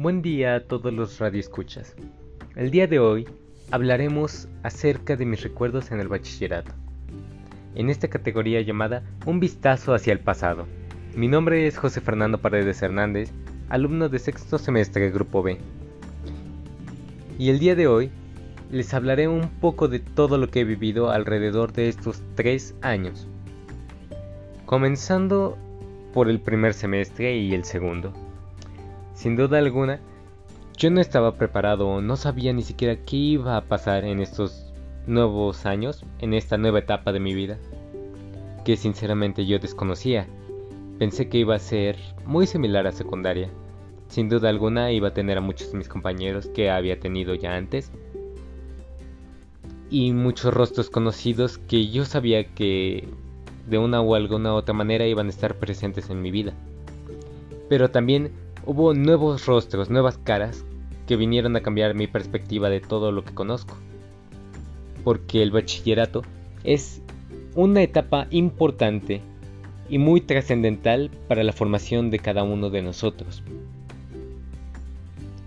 Buen día a todos los radioescuchas. El día de hoy hablaremos acerca de mis recuerdos en el bachillerato. En esta categoría llamada Un vistazo hacia el pasado. Mi nombre es José Fernando Paredes Hernández, alumno de sexto semestre Grupo B. Y el día de hoy les hablaré un poco de todo lo que he vivido alrededor de estos tres años. Comenzando por el primer semestre y el segundo. Sin duda alguna, yo no estaba preparado, no sabía ni siquiera qué iba a pasar en estos nuevos años, en esta nueva etapa de mi vida, que sinceramente yo desconocía. Pensé que iba a ser muy similar a secundaria. Sin duda alguna iba a tener a muchos de mis compañeros que había tenido ya antes. Y muchos rostros conocidos que yo sabía que de una o alguna otra manera iban a estar presentes en mi vida. Pero también hubo nuevos rostros, nuevas caras que vinieron a cambiar mi perspectiva de todo lo que conozco. Porque el bachillerato es una etapa importante y muy trascendental para la formación de cada uno de nosotros.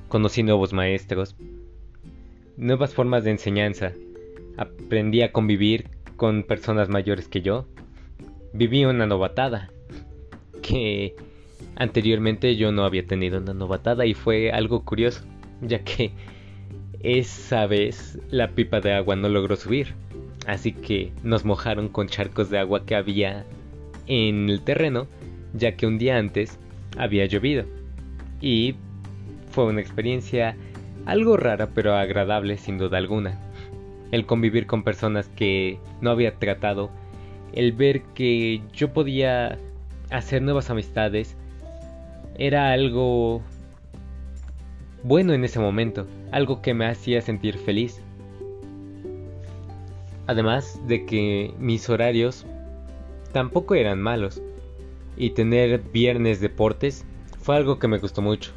Conocí nuevos maestros, nuevas formas de enseñanza, aprendí a convivir con personas mayores que yo, viví una novatada que Anteriormente yo no había tenido una novatada y fue algo curioso, ya que esa vez la pipa de agua no logró subir, así que nos mojaron con charcos de agua que había en el terreno, ya que un día antes había llovido. Y fue una experiencia algo rara pero agradable sin duda alguna. El convivir con personas que no había tratado, el ver que yo podía hacer nuevas amistades era algo bueno en ese momento, algo que me hacía sentir feliz. Además de que mis horarios tampoco eran malos y tener viernes deportes fue algo que me gustó mucho.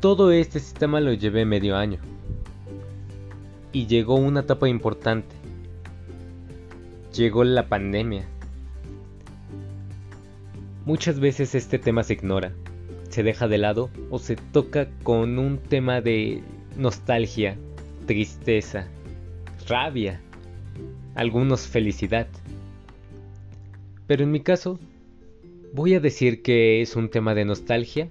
Todo este sistema lo llevé medio año y llegó una etapa importante. Llegó la pandemia Muchas veces este tema se ignora, se deja de lado o se toca con un tema de nostalgia, tristeza, rabia, algunos felicidad. Pero en mi caso, voy a decir que es un tema de nostalgia,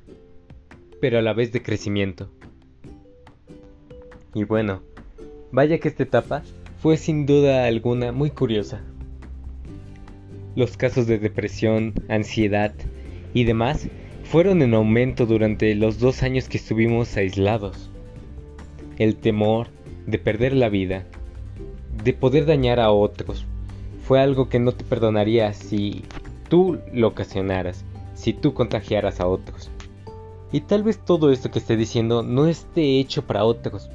pero a la vez de crecimiento. Y bueno, vaya que esta etapa fue sin duda alguna muy curiosa los casos de depresión, ansiedad y demás fueron en aumento durante los dos años que estuvimos aislados. El temor de perder la vida, de poder dañar a otros, fue algo que no te perdonaría si tú lo ocasionaras, si tú contagiaras a otros. Y tal vez todo esto que esté diciendo no esté hecho para otros,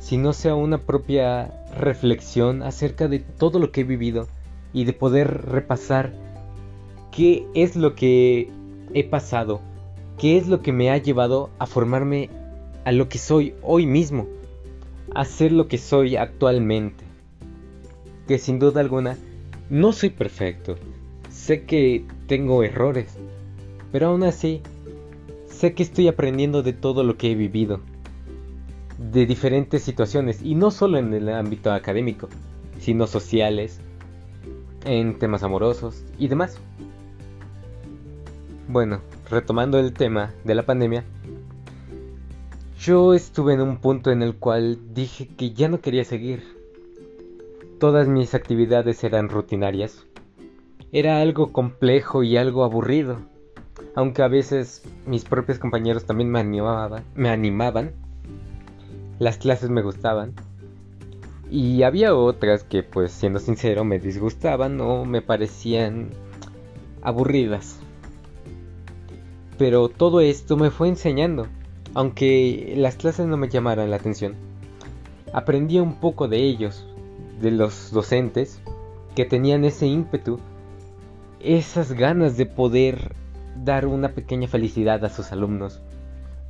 sino sea una propia reflexión acerca de todo lo que he vivido y de poder repasar qué es lo que he pasado, qué es lo que me ha llevado a formarme a lo que soy hoy mismo, a ser lo que soy actualmente. Que sin duda alguna no soy perfecto, sé que tengo errores, pero aún así sé que estoy aprendiendo de todo lo que he vivido, de diferentes situaciones, y no solo en el ámbito académico, sino sociales, en temas amorosos y demás. Bueno, retomando el tema de la pandemia, yo estuve en un punto en el cual dije que ya no quería seguir. Todas mis actividades eran rutinarias. Era algo complejo y algo aburrido. Aunque a veces mis propios compañeros también me animaban, me animaban. Las clases me gustaban. Y había otras que, pues siendo sincero, me disgustaban o me parecían aburridas. Pero todo esto me fue enseñando, aunque las clases no me llamaran la atención. Aprendí un poco de ellos, de los docentes, que tenían ese ímpetu, esas ganas de poder dar una pequeña felicidad a sus alumnos,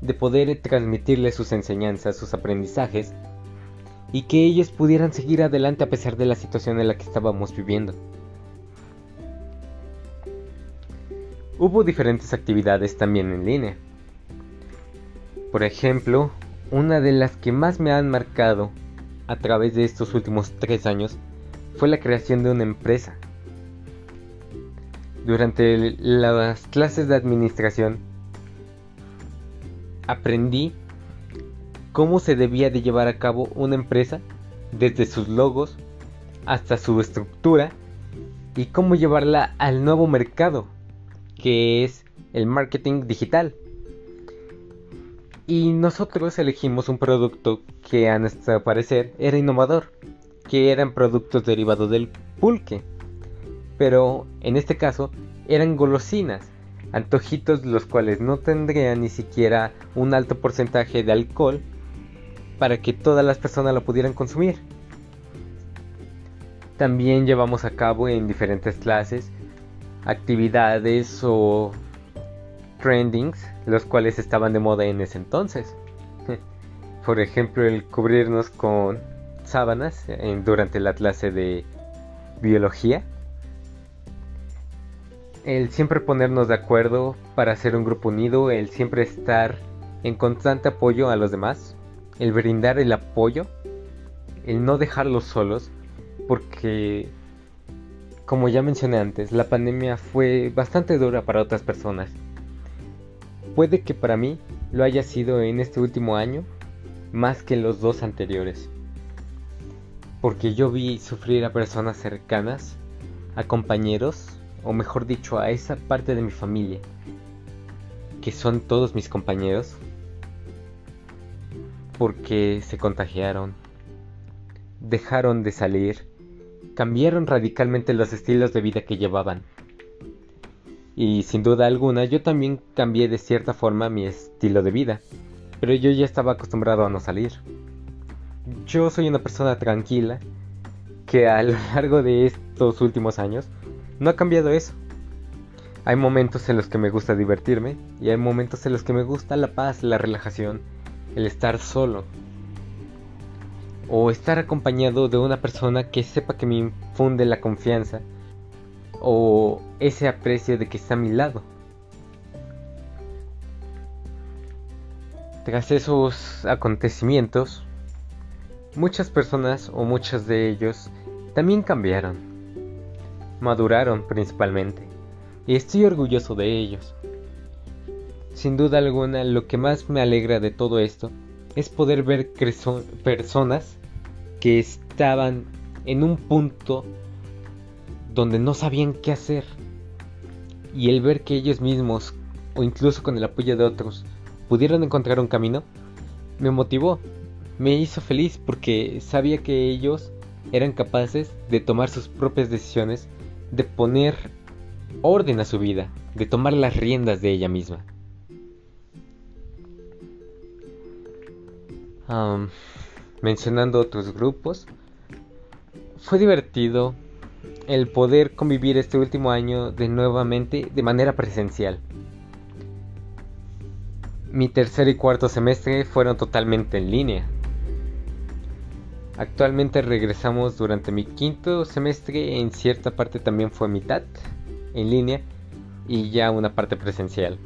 de poder transmitirles sus enseñanzas, sus aprendizajes, y que ellos pudieran seguir adelante a pesar de la situación en la que estábamos viviendo. Hubo diferentes actividades también en línea, Por ejemplo, una de las que más me han marcado a través de estos últimos tres años fue la creación de una empresa. Durante las clases de administración aprendí cómo se debía de llevar a cabo una empresa desde sus logos hasta su estructura y cómo llevarla al nuevo mercado que es el marketing digital. Y nosotros elegimos un producto que a nuestro parecer era innovador, que eran productos derivados del pulque. Pero en este caso eran golosinas, antojitos los cuales no tendrían ni siquiera un alto porcentaje de alcohol para que todas las personas lo pudieran consumir. También llevamos a cabo en diferentes clases actividades o trendings, los cuales estaban de moda en ese entonces. Por ejemplo, el cubrirnos con sábanas durante la clase de biología. El siempre ponernos de acuerdo para ser un grupo unido, el siempre estar en constante apoyo a los demás, el brindar el apoyo, el no dejarlos solos, porque como ya mencioné antes, la pandemia fue bastante dura para otras personas. Puede que para mí lo haya sido en este último año más que en los dos anteriores. Porque yo vi sufrir a personas cercanas, a compañeros, o mejor dicho, a esa parte de mi familia, que son todos mis compañeros, porque se contagiaron, dejaron de salir, cambiaron radicalmente los estilos de vida que llevaban. Y sin duda alguna yo también cambié de cierta forma mi estilo de vida, pero yo ya estaba acostumbrado a no salir. Yo soy una persona tranquila que a lo largo de estos últimos años no ha cambiado eso. Hay momentos en los que me gusta divertirme y hay momentos en los que me gusta la paz, la relajación, el estar solo, o estar acompañado de una persona que sepa que me infunde la confianza o ese aprecio de que está a mi lado. Tras esos acontecimientos, muchas personas o muchos de ellos también cambiaron, maduraron principalmente, y estoy orgulloso de ellos. Sin duda alguna, lo que más me alegra de todo esto es poder ver personas que estaban en un punto donde no sabían qué hacer. Y el ver que ellos mismos, o incluso con el apoyo de otros, pudieron encontrar un camino, me motivó, me hizo feliz porque sabía que ellos eran capaces de tomar sus propias decisiones, de poner orden a su vida, de tomar las riendas de ella misma. Mencionando otros grupos. Fue divertido el poder convivir este último año de nuevamente de manera presencial. Mi tercer y cuarto semestre fueron totalmente en línea. Actualmente regresamos durante mi quinto semestre, en cierta parte también fue mitad en línea y ya una parte presencial.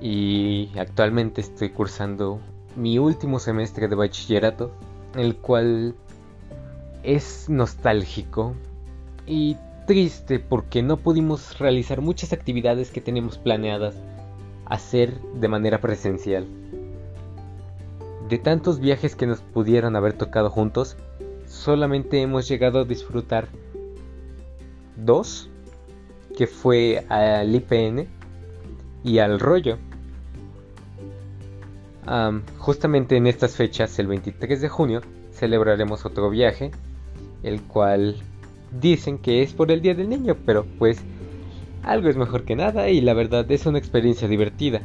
Y actualmente estoy cursando mi último semestre de bachillerato, el cual es nostálgico y triste porque no pudimos realizar muchas actividades que teníamos planeadas hacer de manera presencial. De tantos viajes que nos pudieron haber tocado juntos, solamente hemos llegado a disfrutar dos, que fue al IPN y al rollo justamente en estas fechas, el 23 de junio, celebraremos otro viaje, el cual dicen que es por el Día del Niño, pero pues algo es mejor que nada y la verdad es una experiencia divertida.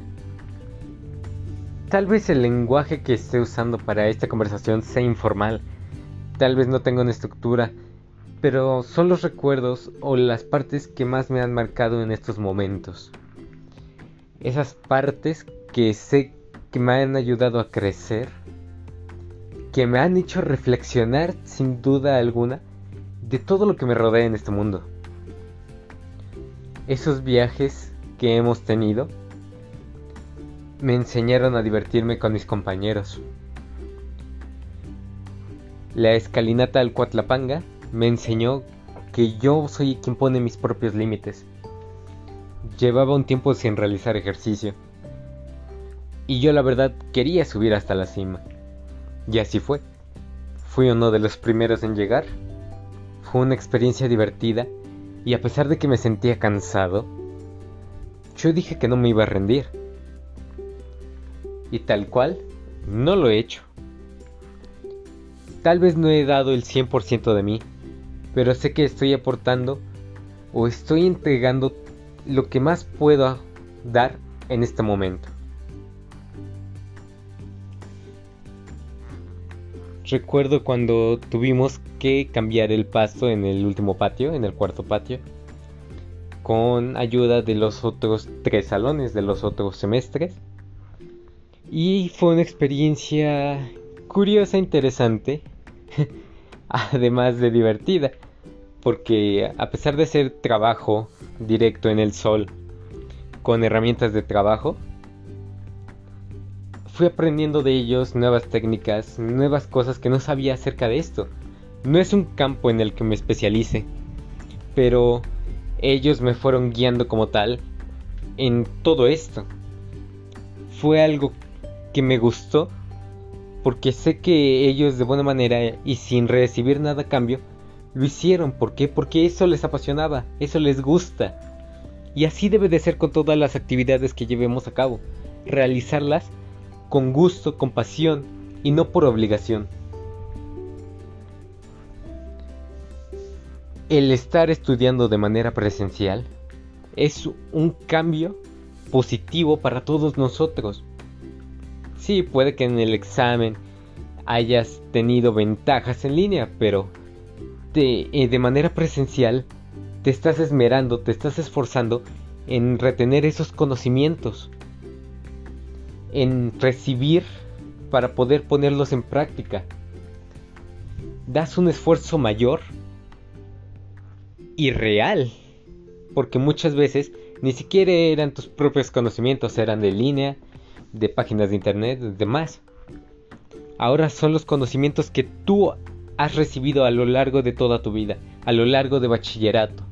Tal vez el lenguaje que esté usando para esta conversación sea informal, tal vez no tenga una estructura, pero son los recuerdos o las partes que más me han marcado en estos momentos. Esas partes que sé que me han ayudado a crecer, que me han hecho reflexionar sin duda alguna de todo lo que me rodea en este mundo. Esos viajes que hemos tenido me enseñaron a divertirme con mis compañeros. La escalinata del Cuatlapanga me enseñó que yo soy quien pone mis propios límites. Llevaba un tiempo sin realizar ejercicio. Y yo la verdad quería subir hasta la cima. Y así fue. Fui uno de los primeros en llegar. Fue una experiencia divertida y a pesar de que me sentía cansado, yo dije que no me iba a rendir. Y tal cual, no lo he hecho. Tal vez no he dado el 100% de mí, pero sé que estoy aportando o estoy entregando lo que más puedo dar en este momento. Recuerdo cuando tuvimos que cambiar el pasto en el último patio, en el cuarto patio, con ayuda de los otros tres salones de los otros semestres. Y fue una experiencia curiosa, interesante, además de divertida, porque a pesar de ser trabajo directo en el sol, con herramientas de trabajo, fui aprendiendo de ellos nuevas técnicas, nuevas cosas que no sabía acerca de esto. No es un campo en el que me especialice, pero ellos me fueron guiando como tal en todo esto. Fue algo que me gustó porque sé que ellos de buena manera y sin recibir nada a cambio lo hicieron. ¿Por qué? Porque eso les apasionaba, eso les gusta. Y así debe de ser con todas las actividades que llevemos a cabo. Realizarlas con gusto, con pasión y no por obligación. El estar estudiando de manera presencial es un cambio positivo para todos nosotros. Sí, puede que en el examen hayas tenido ventajas en línea, pero eh, de manera presencial te estás esmerando, te estás esforzando en retener esos conocimientos en recibir para poder ponerlos en práctica. Das un esfuerzo mayor y real, porque muchas veces ni siquiera eran tus propios conocimientos, eran de línea, de páginas de internet, demás. Ahora son los conocimientos que tú has recibido a lo largo de toda tu vida, a lo largo de bachillerato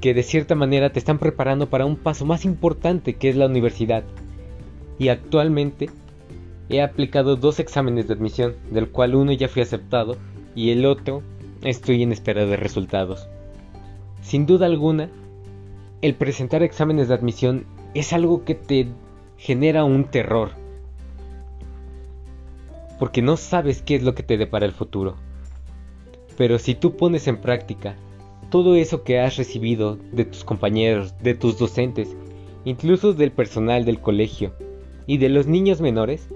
que de cierta manera te están preparando para un paso más importante que es la universidad. Y actualmente he aplicado dos exámenes de admisión, del cual uno ya fui aceptado y el otro estoy en espera de resultados. Sin duda alguna, el presentar exámenes de admisión es algo que te genera un terror. Porque no sabes qué es lo que te depara el futuro. Pero si tú pones en práctica todo eso que has recibido de tus compañeros, de tus docentes, incluso del personal del colegio y de los niños menores,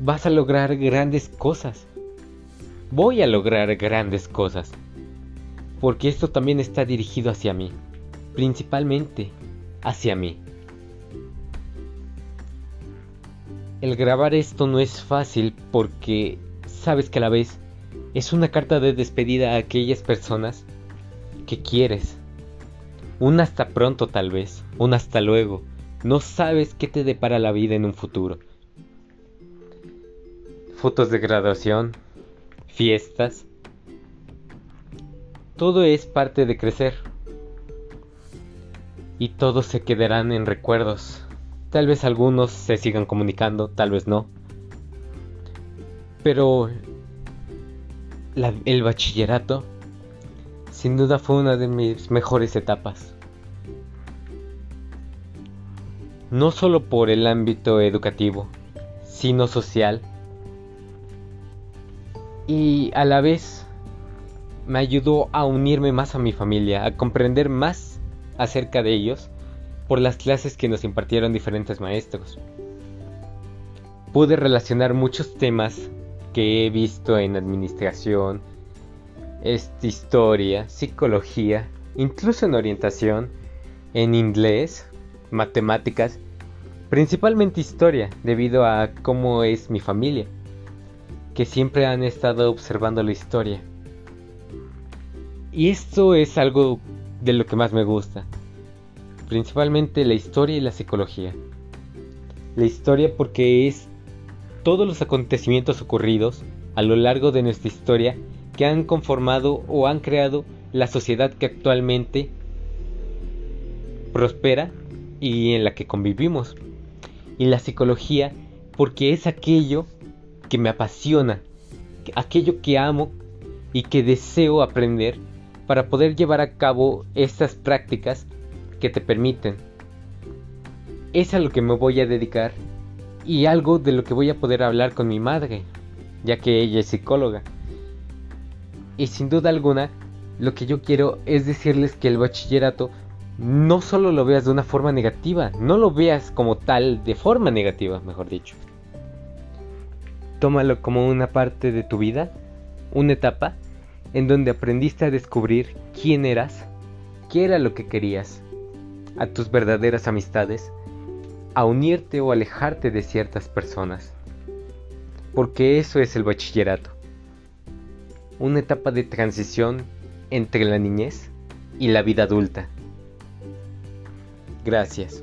vas a lograr grandes cosas. Voy a lograr grandes cosas. Porque esto también está dirigido hacia mí. Principalmente hacia mí. El grabar esto no es fácil porque sabes que a la vez es una carta de despedida a aquellas personas que quieres. Un hasta pronto tal vez, un hasta luego. No sabes qué te depara la vida en un futuro. Fotos de graduación, fiestas. Todo es parte de crecer. Y todos se quedarán en recuerdos. Tal vez algunos se sigan comunicando, tal vez no. Pero el bachillerato sin duda fue una de mis mejores etapas. No solo por el ámbito educativo, sino social. Y a la vez me ayudó a unirme más a mi familia, a comprender más acerca de ellos por las clases que nos impartieron diferentes maestros. Pude relacionar muchos temas que he visto en administración, esta historia, psicología, incluso en orientación, en inglés, matemáticas, principalmente historia, debido a cómo es mi familia, que siempre han estado observando la historia. Y esto es algo de lo que más me gusta, principalmente la historia y la psicología. La historia porque es todos los acontecimientos ocurridos a lo largo de nuestra historia que han conformado o han creado la sociedad que actualmente prospera y en la que convivimos. Y la psicología porque es aquello que me apasiona, aquello que amo y que deseo aprender para poder llevar a cabo estas prácticas que te permiten. Es a lo que me voy a dedicar y algo de lo que voy a poder hablar con mi madre, ya que ella es psicóloga. Y sin duda alguna, lo que yo quiero es decirles que el bachillerato no solo lo veas de una forma negativa, no lo veas como tal de forma negativa, mejor dicho. Tómalo como una parte de tu vida, una etapa en donde aprendiste a descubrir quién eras, qué era lo que querías, a tus verdaderas amistades, a unirte o alejarte de ciertas personas. Porque eso es el bachillerato. Una etapa de transición entre la niñez y la vida adulta. Gracias.